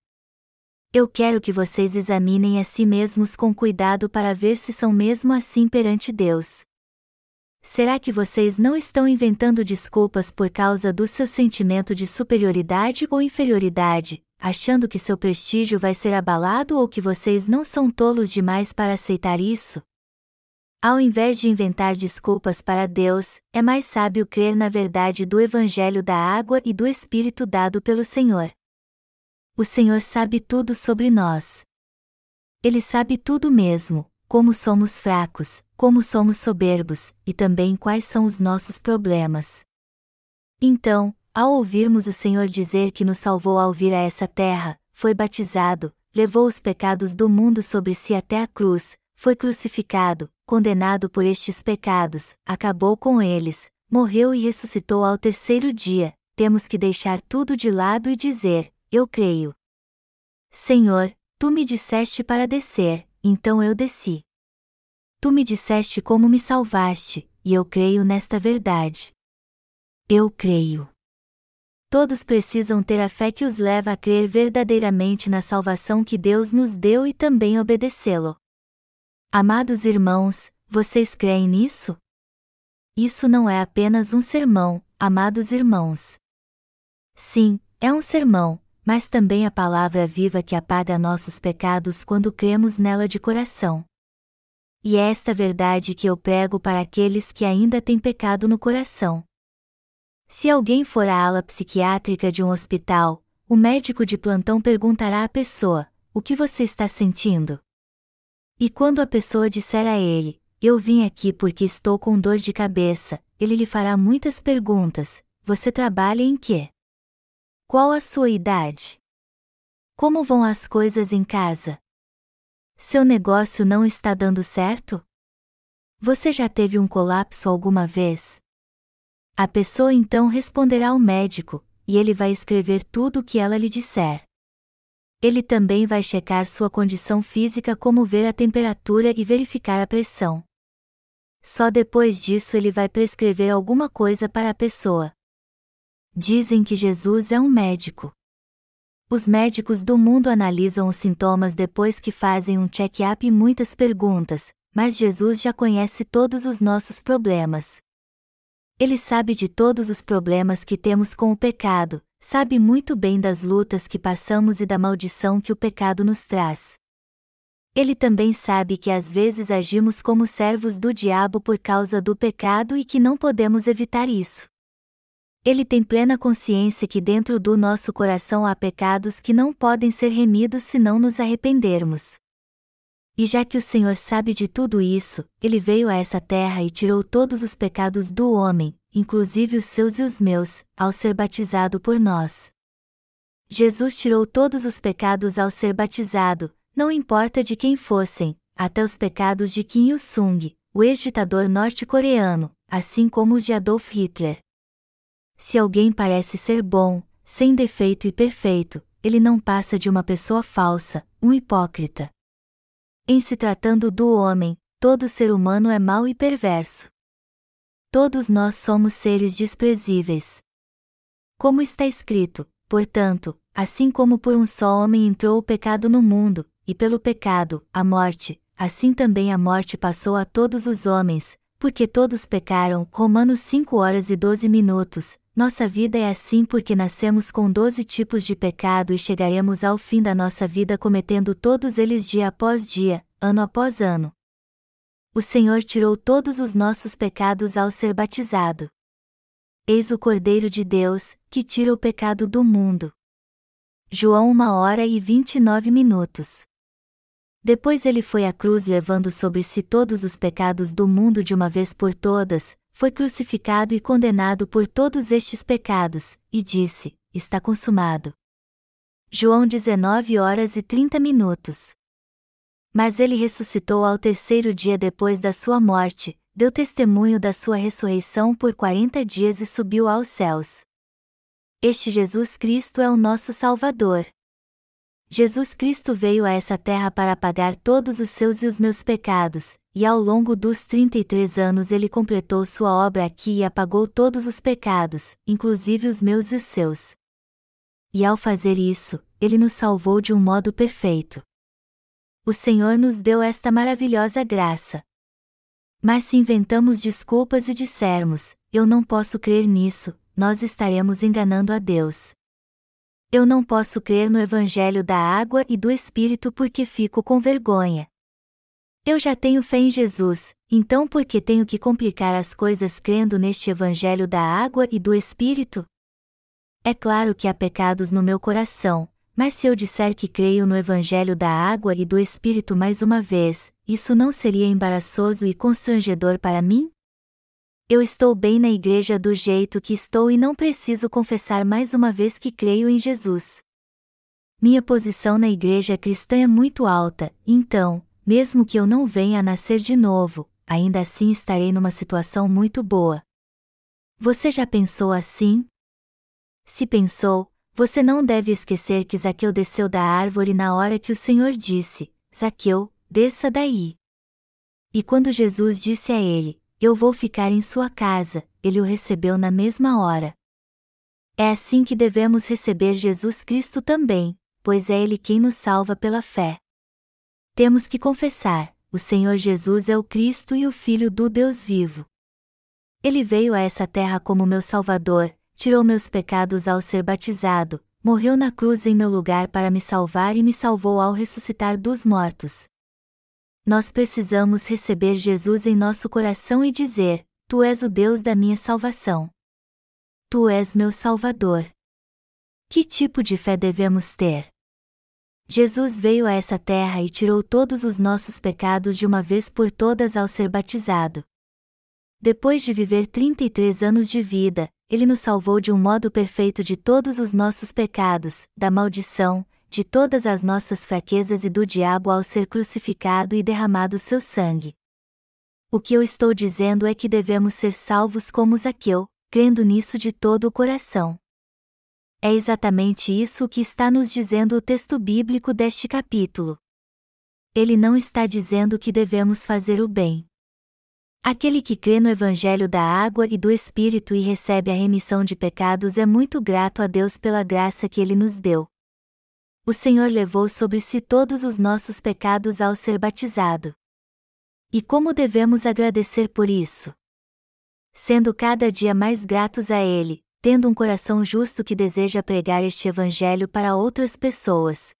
Eu quero que vocês examinem a si mesmos com cuidado para ver se são mesmo assim perante Deus. Será que vocês não estão inventando desculpas por causa do seu sentimento de superioridade ou inferioridade, achando que seu prestígio vai ser abalado ou que vocês não são tolos demais para aceitar isso? Ao invés de inventar desculpas para Deus, é mais sábio crer na verdade do Evangelho da água e do Espírito dado pelo Senhor. O Senhor sabe tudo sobre nós. Ele sabe tudo mesmo, como somos fracos, como somos soberbos, e também quais são os nossos problemas. Então, ao ouvirmos o Senhor dizer que nos salvou ao vir a essa terra, foi batizado, levou os pecados do mundo sobre si até a cruz, foi crucificado, condenado por estes pecados, acabou com eles, morreu e ressuscitou ao terceiro dia, temos que deixar tudo de lado e dizer: Eu creio. Senhor, tu me disseste para descer, então eu desci. Tu me disseste como me salvaste, e eu creio nesta verdade. Eu creio. Todos precisam ter a fé que os leva a crer verdadeiramente na salvação que Deus nos deu e também obedecê-lo. Amados irmãos, vocês creem nisso? Isso não é apenas um sermão, amados irmãos. Sim, é um sermão, mas também a palavra viva que apaga nossos pecados quando cremos nela de coração. E é esta verdade que eu prego para aqueles que ainda têm pecado no coração. Se alguém for à ala psiquiátrica de um hospital, o médico de plantão perguntará à pessoa: O que você está sentindo? E quando a pessoa disser a ele, eu vim aqui porque estou com dor de cabeça, ele lhe fará muitas perguntas: Você trabalha em quê? Qual a sua idade? Como vão as coisas em casa? Seu negócio não está dando certo? Você já teve um colapso alguma vez? A pessoa então responderá ao médico, e ele vai escrever tudo o que ela lhe disser. Ele também vai checar sua condição física, como ver a temperatura e verificar a pressão. Só depois disso ele vai prescrever alguma coisa para a pessoa. Dizem que Jesus é um médico. Os médicos do mundo analisam os sintomas depois que fazem um check-up e muitas perguntas, mas Jesus já conhece todos os nossos problemas. Ele sabe de todos os problemas que temos com o pecado, sabe muito bem das lutas que passamos e da maldição que o pecado nos traz. Ele também sabe que às vezes agimos como servos do diabo por causa do pecado e que não podemos evitar isso. Ele tem plena consciência que dentro do nosso coração há pecados que não podem ser remidos se não nos arrependermos. E já que o Senhor sabe de tudo isso, ele veio a essa terra e tirou todos os pecados do homem, inclusive os seus e os meus, ao ser batizado por nós. Jesus tirou todos os pecados ao ser batizado, não importa de quem fossem, até os pecados de Kim Il-sung, o ex-ditador norte-coreano, assim como os de Adolf Hitler. Se alguém parece ser bom, sem defeito e perfeito, ele não passa de uma pessoa falsa, um hipócrita. Em se tratando do homem, todo ser humano é mau e perverso. Todos nós somos seres desprezíveis. Como está escrito, portanto, assim como por um só homem entrou o pecado no mundo, e pelo pecado, a morte, assim também a morte passou a todos os homens, porque todos pecaram. Romanos 5 horas e 12 minutos. Nossa vida é assim porque nascemos com 12 tipos de pecado e chegaremos ao fim da nossa vida cometendo todos eles dia após dia, ano após ano. O Senhor tirou todos os nossos pecados ao ser batizado. Eis o Cordeiro de Deus, que tira o pecado do mundo. João 1 hora e 29 minutos. Depois ele foi à cruz levando sobre si todos os pecados do mundo de uma vez por todas, foi crucificado e condenado por todos estes pecados, e disse: Está consumado. João 19 horas e 30 minutos. Mas ele ressuscitou ao terceiro dia depois da sua morte, deu testemunho da sua ressurreição por quarenta dias e subiu aos céus. Este Jesus Cristo é o nosso Salvador. Jesus Cristo veio a essa terra para pagar todos os seus e os meus pecados, e ao longo dos 33 anos ele completou sua obra aqui e apagou todos os pecados, inclusive os meus e os seus. E ao fazer isso, ele nos salvou de um modo perfeito o Senhor nos deu esta maravilhosa graça. Mas se inventamos desculpas e dissermos, eu não posso crer nisso, nós estaremos enganando a Deus. Eu não posso crer no Evangelho da água e do Espírito porque fico com vergonha. Eu já tenho fé em Jesus, então por que tenho que complicar as coisas crendo neste Evangelho da água e do Espírito? É claro que há pecados no meu coração, mas se eu disser que creio no Evangelho da água e do Espírito mais uma vez, isso não seria embaraçoso e constrangedor para mim? Eu estou bem na igreja do jeito que estou e não preciso confessar mais uma vez que creio em Jesus. Minha posição na igreja cristã é muito alta, então, mesmo que eu não venha a nascer de novo, ainda assim estarei numa situação muito boa. Você já pensou assim? Se pensou, você não deve esquecer que Zaqueu desceu da árvore na hora que o Senhor disse: Zaqueu, desça daí. E quando Jesus disse a ele: Eu vou ficar em sua casa, ele o recebeu na mesma hora. É assim que devemos receber Jesus Cristo também, pois é Ele quem nos salva pela fé. Temos que confessar: o Senhor Jesus é o Cristo e o Filho do Deus vivo. Ele veio a essa terra como meu Salvador, tirou meus pecados ao ser batizado, morreu na cruz em meu lugar para me salvar e me salvou ao ressuscitar dos mortos. Nós precisamos receber Jesus em nosso coração e dizer: Tu és o Deus da minha salvação. Tu és meu Salvador. Que tipo de fé devemos ter? Jesus veio a essa terra e tirou todos os nossos pecados de uma vez por todas ao ser batizado. Depois de viver 33 anos de vida, ele nos salvou de um modo perfeito de todos os nossos pecados, da maldição, de todas as nossas fraquezas e do diabo ao ser crucificado e derramado seu sangue. O que eu estou dizendo é que devemos ser salvos como Zaqueu, crendo nisso de todo o coração. É exatamente isso que está nos dizendo o texto bíblico deste capítulo. Ele não está dizendo que devemos fazer o bem. Aquele que crê no Evangelho da água e do Espírito e recebe a remissão de pecados é muito grato a Deus pela graça que ele nos deu. O Senhor levou sobre si todos os nossos pecados ao ser batizado. E como devemos agradecer por isso? Sendo cada dia mais gratos a Ele, tendo um coração justo que deseja pregar este Evangelho para outras pessoas.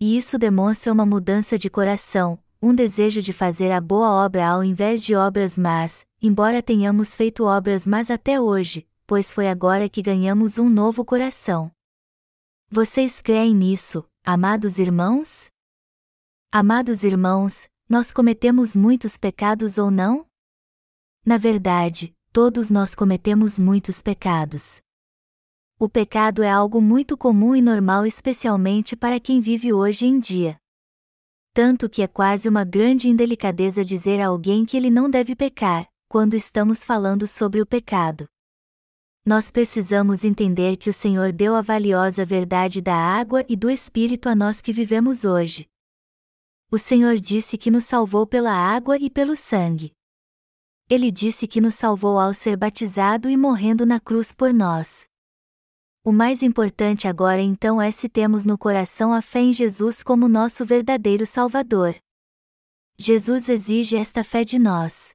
E isso demonstra uma mudança de coração, um desejo de fazer a boa obra ao invés de obras más, embora tenhamos feito obras más até hoje, pois foi agora que ganhamos um novo coração. Vocês creem nisso, amados irmãos? Amados irmãos, nós cometemos muitos pecados ou não? Na verdade, todos nós cometemos muitos pecados. O pecado é algo muito comum e normal, especialmente para quem vive hoje em dia. Tanto que é quase uma grande indelicadeza dizer a alguém que ele não deve pecar, quando estamos falando sobre o pecado. Nós precisamos entender que o Senhor deu a valiosa verdade da água e do Espírito a nós que vivemos hoje. O Senhor disse que nos salvou pela água e pelo sangue. Ele disse que nos salvou ao ser batizado e morrendo na cruz por nós. O mais importante agora então é se temos no coração a fé em Jesus como nosso verdadeiro Salvador. Jesus exige esta fé de nós.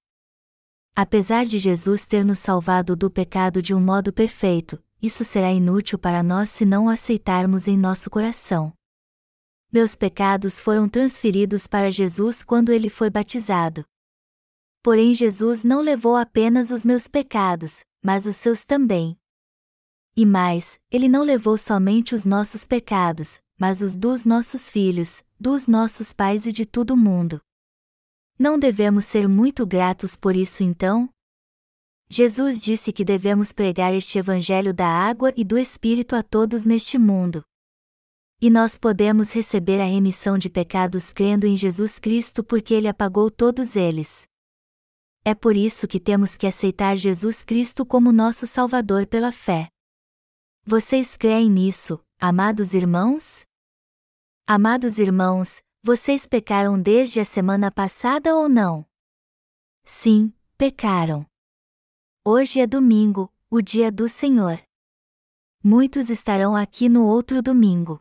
Apesar de Jesus ter nos salvado do pecado de um modo perfeito, isso será inútil para nós se não o aceitarmos em nosso coração. Meus pecados foram transferidos para Jesus quando ele foi batizado. Porém, Jesus não levou apenas os meus pecados, mas os seus também. E mais, ele não levou somente os nossos pecados, mas os dos nossos filhos, dos nossos pais e de todo o mundo. Não devemos ser muito gratos por isso então? Jesus disse que devemos pregar este Evangelho da água e do Espírito a todos neste mundo. E nós podemos receber a remissão de pecados crendo em Jesus Cristo porque Ele apagou todos eles. É por isso que temos que aceitar Jesus Cristo como nosso Salvador pela fé. Vocês creem nisso, amados irmãos? Amados irmãos, vocês pecaram desde a semana passada ou não? Sim, pecaram. Hoje é domingo, o dia do Senhor. Muitos estarão aqui no outro domingo.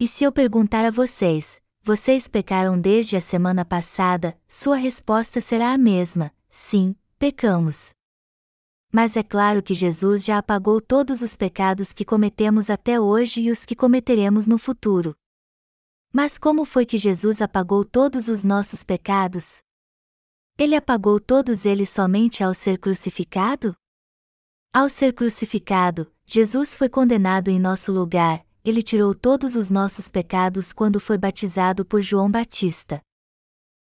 E se eu perguntar a vocês, vocês pecaram desde a semana passada, sua resposta será a mesma: sim, pecamos. Mas é claro que Jesus já apagou todos os pecados que cometemos até hoje e os que cometeremos no futuro. Mas como foi que Jesus apagou todos os nossos pecados? Ele apagou todos eles somente ao ser crucificado? Ao ser crucificado, Jesus foi condenado em nosso lugar, ele tirou todos os nossos pecados quando foi batizado por João Batista.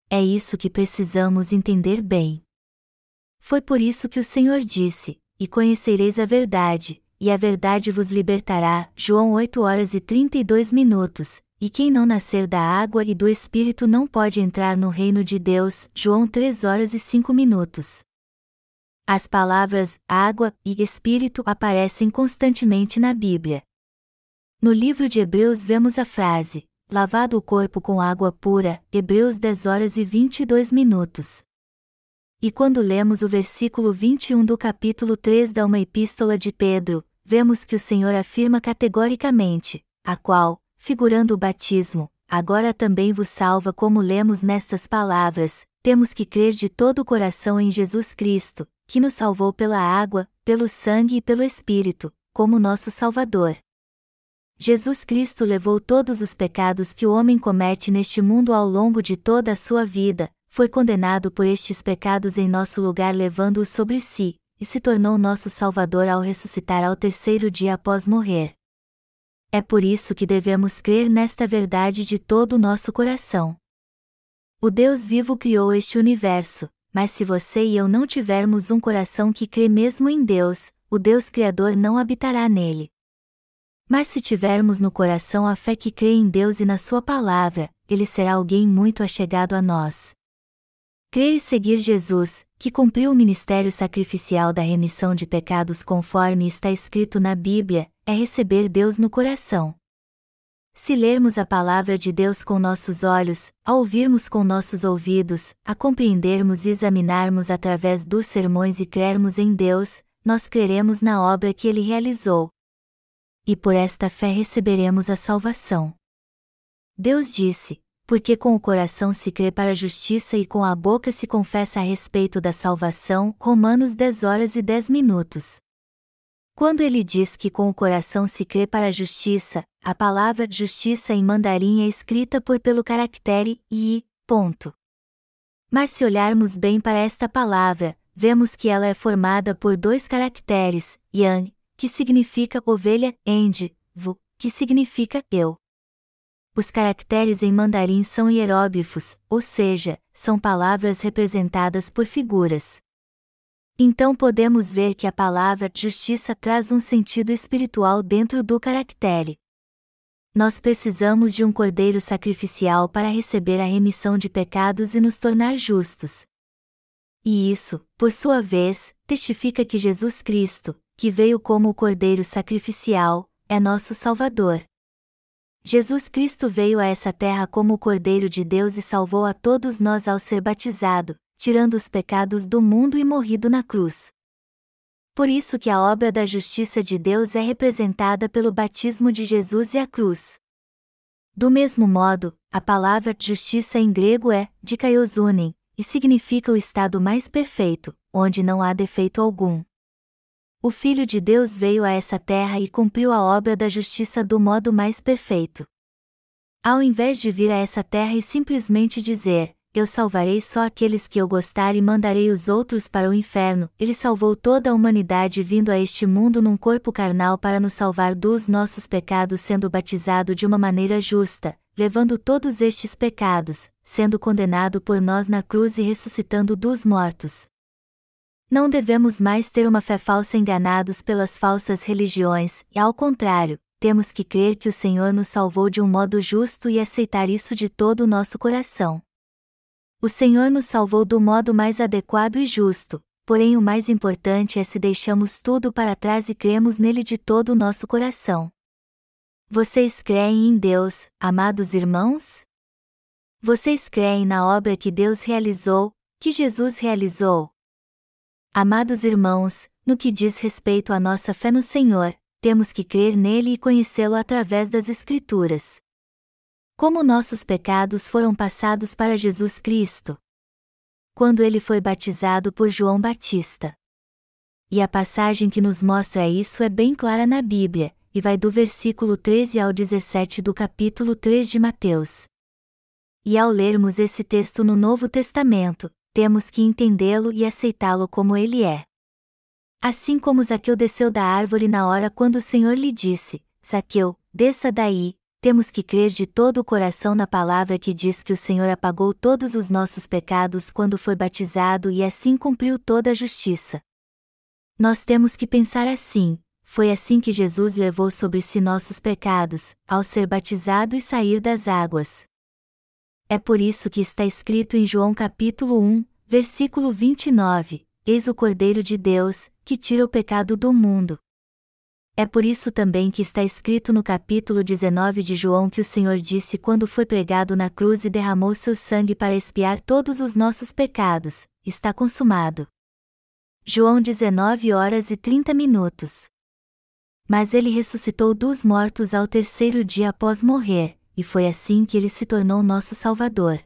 É isso que precisamos entender bem. Foi por isso que o Senhor disse: E conhecereis a verdade, e a verdade vos libertará. João 8 horas e 32 minutos. E quem não nascer da água e do Espírito não pode entrar no reino de Deus. João 3 horas e 5 minutos. As palavras água e espírito aparecem constantemente na Bíblia. No livro de Hebreus vemos a frase: lavado o corpo com água pura, Hebreus 10 horas e 22 minutos. E quando lemos o versículo 21 do capítulo 3 da uma epístola de Pedro, vemos que o Senhor afirma categoricamente: a qual, figurando o batismo, agora também vos salva, como lemos nestas palavras: temos que crer de todo o coração em Jesus Cristo, que nos salvou pela água, pelo sangue e pelo Espírito, como nosso Salvador. Jesus Cristo levou todos os pecados que o homem comete neste mundo ao longo de toda a sua vida, foi condenado por estes pecados em nosso lugar levando-os sobre si, e se tornou nosso Salvador ao ressuscitar ao terceiro dia após morrer. É por isso que devemos crer nesta verdade de todo o nosso coração. O Deus vivo criou este universo, mas se você e eu não tivermos um coração que crê mesmo em Deus, o Deus Criador não habitará nele. Mas se tivermos no coração a fé que crê em Deus e na Sua palavra, ele será alguém muito achegado a nós. Crer e seguir Jesus, que cumpriu o ministério sacrificial da remissão de pecados conforme está escrito na Bíblia, é receber Deus no coração. Se lermos a palavra de Deus com nossos olhos, a ouvirmos com nossos ouvidos, a compreendermos e examinarmos através dos sermões e crermos em Deus, nós creremos na obra que ele realizou. E por esta fé receberemos a salvação. Deus disse: porque com o coração se crê para a justiça e com a boca se confessa a respeito da salvação. Romanos 10 horas e 10 minutos. Quando ele diz que com o coração se crê para a justiça, a palavra justiça em mandarim é escrita por pelo caractere i, ponto. Mas se olharmos bem para esta palavra, vemos que ela é formada por dois caracteres, yan, que significa ovelha, end, vu, que significa eu. Os caracteres em mandarim são hieróglifos, ou seja, são palavras representadas por figuras. Então podemos ver que a palavra justiça traz um sentido espiritual dentro do caractere. Nós precisamos de um cordeiro sacrificial para receber a remissão de pecados e nos tornar justos. E isso, por sua vez, testifica que Jesus Cristo, que veio como o cordeiro sacrificial, é nosso Salvador. Jesus Cristo veio a essa terra como o Cordeiro de Deus e salvou a todos nós ao ser batizado, tirando os pecados do mundo e morrido na cruz. Por isso que a obra da justiça de Deus é representada pelo batismo de Jesus e a cruz. Do mesmo modo, a palavra justiça em grego é dikaiosunen, e significa o estado mais perfeito, onde não há defeito algum. O Filho de Deus veio a essa terra e cumpriu a obra da justiça do modo mais perfeito. Ao invés de vir a essa terra e simplesmente dizer, Eu salvarei só aqueles que eu gostar e mandarei os outros para o inferno, ele salvou toda a humanidade vindo a este mundo num corpo carnal para nos salvar dos nossos pecados, sendo batizado de uma maneira justa, levando todos estes pecados, sendo condenado por nós na cruz e ressuscitando dos mortos. Não devemos mais ter uma fé falsa enganados pelas falsas religiões, e ao contrário, temos que crer que o Senhor nos salvou de um modo justo e aceitar isso de todo o nosso coração. O Senhor nos salvou do modo mais adequado e justo, porém o mais importante é se deixamos tudo para trás e cremos nele de todo o nosso coração. Vocês creem em Deus, amados irmãos? Vocês creem na obra que Deus realizou, que Jesus realizou? Amados irmãos, no que diz respeito à nossa fé no Senhor, temos que crer nele e conhecê-lo através das Escrituras. Como nossos pecados foram passados para Jesus Cristo? Quando ele foi batizado por João Batista. E a passagem que nos mostra isso é bem clara na Bíblia, e vai do versículo 13 ao 17 do capítulo 3 de Mateus. E ao lermos esse texto no Novo Testamento, temos que entendê-lo e aceitá-lo como ele é. Assim como Zaqueu desceu da árvore na hora quando o Senhor lhe disse: Zaqueu, desça daí, temos que crer de todo o coração na palavra que diz que o Senhor apagou todos os nossos pecados quando foi batizado e assim cumpriu toda a justiça. Nós temos que pensar assim: foi assim que Jesus levou sobre si nossos pecados, ao ser batizado e sair das águas. É por isso que está escrito em João capítulo 1, versículo 29, Eis o Cordeiro de Deus, que tira o pecado do mundo. É por isso também que está escrito no capítulo 19 de João que o Senhor disse quando foi pregado na cruz e derramou seu sangue para expiar todos os nossos pecados: está consumado. João 19 horas e 30 minutos. Mas ele ressuscitou dos mortos ao terceiro dia após morrer, e foi assim que ele se tornou nosso Salvador.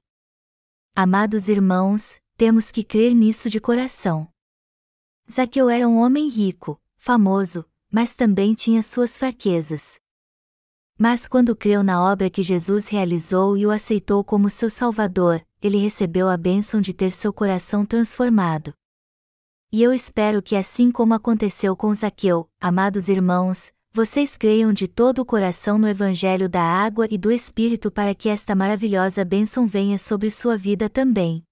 Amados irmãos, temos que crer nisso de coração. Zaqueu era um homem rico, famoso, mas também tinha suas fraquezas. Mas quando creu na obra que Jesus realizou e o aceitou como seu Salvador, ele recebeu a bênção de ter seu coração transformado. E eu espero que, assim como aconteceu com Zaqueu, amados irmãos, vocês creiam de todo o coração no Evangelho da água e do Espírito para que esta maravilhosa bênção venha sobre sua vida também.